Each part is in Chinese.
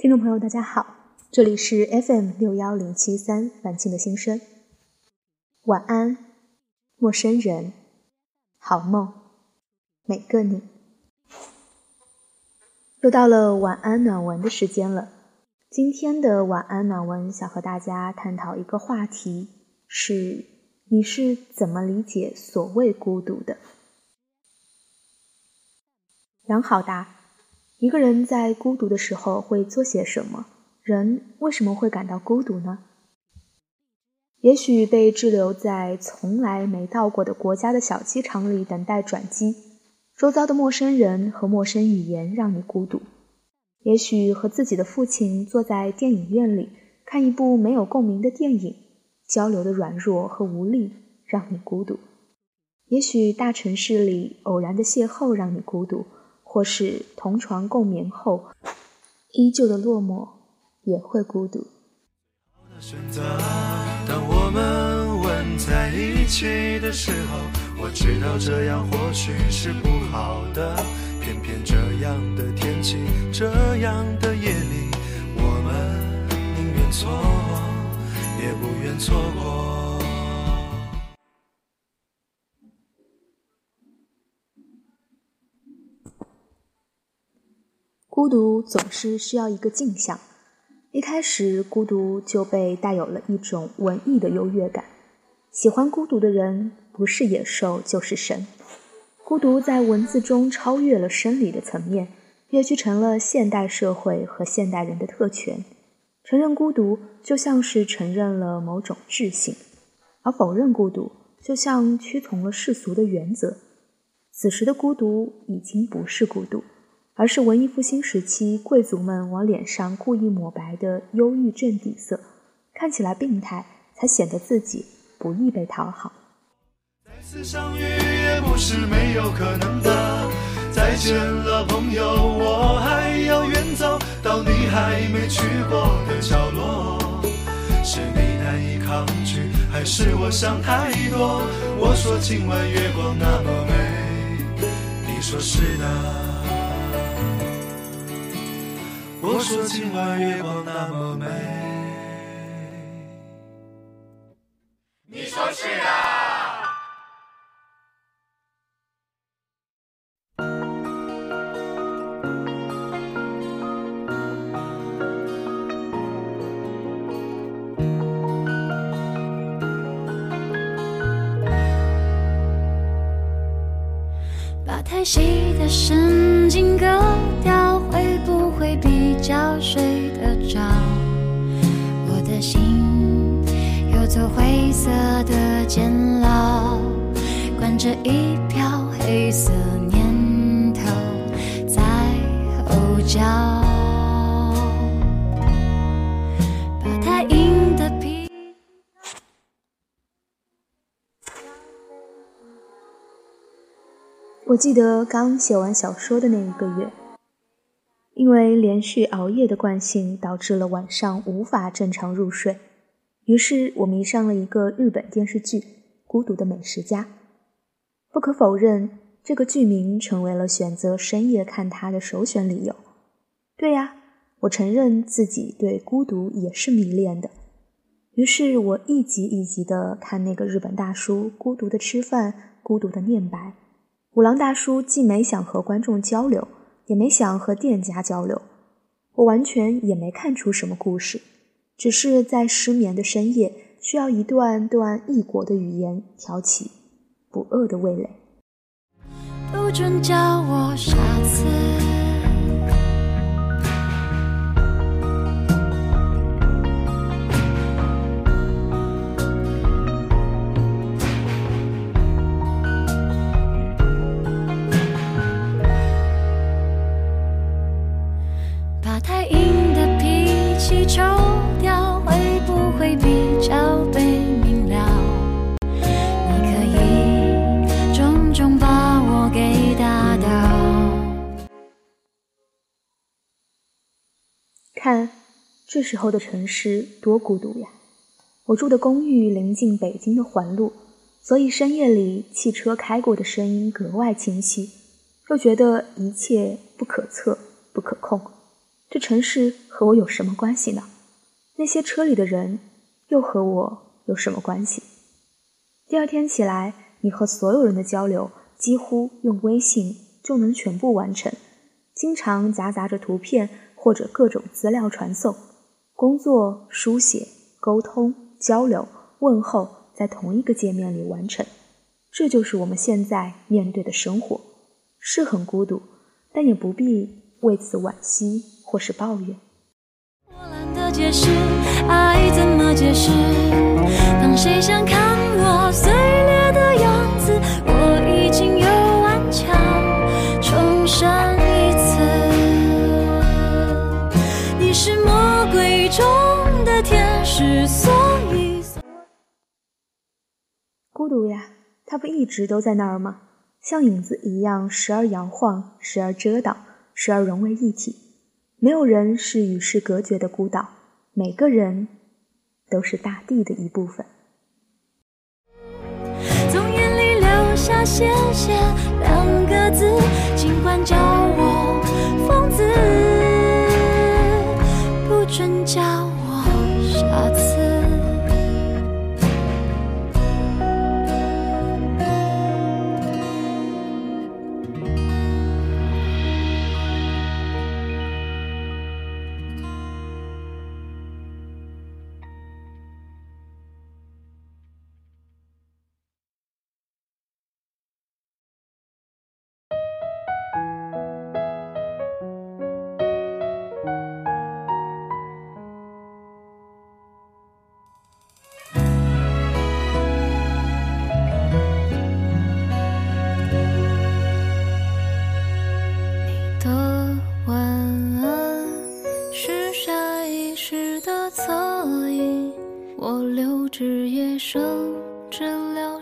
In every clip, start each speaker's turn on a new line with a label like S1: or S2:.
S1: 听众朋友，大家好，这里是 FM 六幺零七三晚清的心声。晚安，陌生人，好梦，每个你。又到了晚安暖文的时间了。今天的晚安暖文想和大家探讨一个话题：是你是怎么理解所谓孤独的？杨好达。一个人在孤独的时候会做些什么？人为什么会感到孤独呢？也许被滞留在从来没到过的国家的小机场里等待转机，周遭的陌生人和陌生语言让你孤独；也许和自己的父亲坐在电影院里看一部没有共鸣的电影，交流的软弱和无力让你孤独；也许大城市里偶然的邂逅让你孤独。或是同床共眠后，依旧的落寞也会孤独。
S2: 当我们吻在一起的时候，我知道这样或许是不好的，偏偏这样的天气，这样的夜里，我们宁愿错，也不愿错过。
S1: 孤独总是需要一个镜像。一开始，孤独就被带有了一种文艺的优越感。喜欢孤独的人，不是野兽就是神。孤独在文字中超越了生理的层面，跃居成了现代社会和现代人的特权。承认孤独，就像是承认了某种智性；而否认孤独，就像屈从了世俗的原则。此时的孤独，已经不是孤独。而是文艺复兴时期贵族们往脸上故意抹白的忧郁症底色，看起来病态，才显得自己不易被讨好。
S2: 再次相遇也不是没有可能的，再见了朋友，我还要远走到你还没去过的角落。是你难以抗拒，还是我想太多？我说今晚月光那么美，你说是的。我说今晚月光那么美，你说是啊。
S3: 把太细的神经割掉，会比？较睡得着，我的心有座灰色的监牢，关着一票黑色念头在吼叫。把太硬的皮。
S1: 我记得刚写完小说的那一个月。因为连续熬夜的惯性，导致了晚上无法正常入睡。于是我迷上了一个日本电视剧《孤独的美食家》。不可否认，这个剧名成为了选择深夜看它的首选理由。对呀，我承认自己对孤独也是迷恋的。于是我一集一集的看那个日本大叔孤独的吃饭，孤独的念白。五郎大叔既没想和观众交流。也没想和店家交流，我完全也没看出什么故事，只是在失眠的深夜，需要一段段异国的语言挑起不饿的味蕾。
S3: 不准叫我傻子。
S1: 这时候的城市多孤独呀！我住的公寓临近北京的环路，所以深夜里汽车开过的声音格外清晰，又觉得一切不可测、不可控。这城市和我有什么关系呢？那些车里的人又和我有什么关系？第二天起来，你和所有人的交流几乎用微信就能全部完成，经常夹杂着图片或者各种资料传送。工作、书写、沟通、交流、问候，在同一个界面里完成，这就是我们现在面对的生活，是很孤独，但也不必为此惋惜或是抱怨。
S3: 我懒得解释，爱怎么解释？当谁想看我碎
S1: 不一直都在那儿吗？像影子一样，时而摇晃，时而遮挡，时而融为一体。没有人是与世隔绝的孤岛，每个人都是大地的一部分。
S3: 从眼里流下“谢谢”两个字，尽管叫我疯子，不准叫我傻子。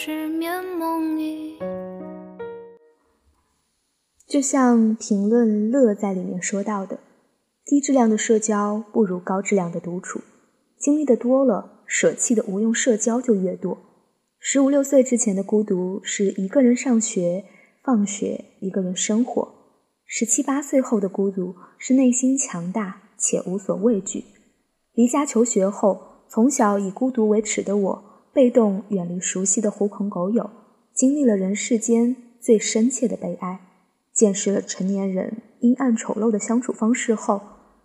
S1: 失眠梦呓就像评论乐在里面说到的，低质量的社交不如高质量的独处。经历的多了，舍弃的无用社交就越多。十五六岁之前的孤独是一个人上学、放学，一个人生活；十七八岁后的孤独是内心强大且无所畏惧。离家求学后，从小以孤独为耻的我，被动远离熟悉的狐朋狗友，经历了人世间最深切的悲哀。见识了成年人阴暗丑陋的相处方式后，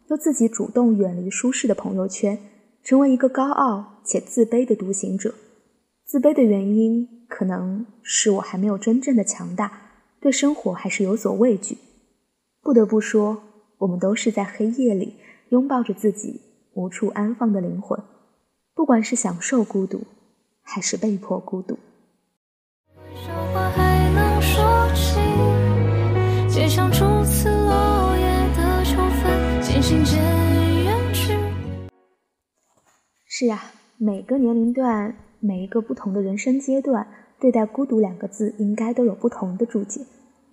S1: 又自己主动远离舒适的朋友圈，成为一个高傲且自卑的独行者。自卑的原因可能是我还没有真正的强大，对生活还是有所畏惧。不得不说，我们都是在黑夜里拥抱着自己无处安放的灵魂，不管是享受孤独，还是被迫孤独。是呀，每个年龄段，每一个不同的人生阶段，对待“孤独”两个字，应该都有不同的注解。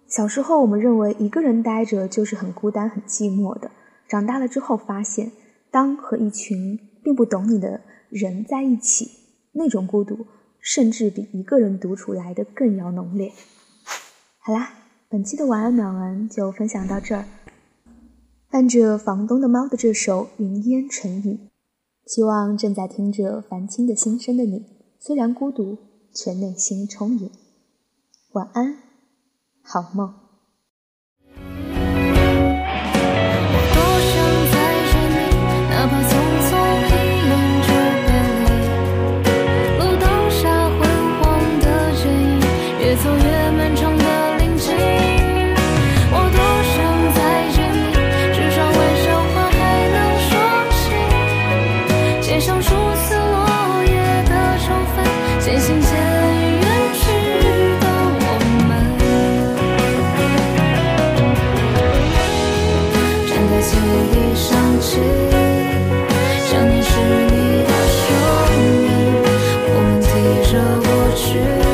S1: 小时候，我们认为一个人待着就是很孤单、很寂寞的；长大了之后，发现当和一群并不懂你的人在一起，那种孤独，甚至比一个人独处来的更要浓烈。好啦，本期的晚安暖文就分享到这儿。伴着房东的猫的这首《云烟成雨》。希望正在听着凡青的心声的你，虽然孤独，却内心充盈。晚安，好梦。
S3: 去。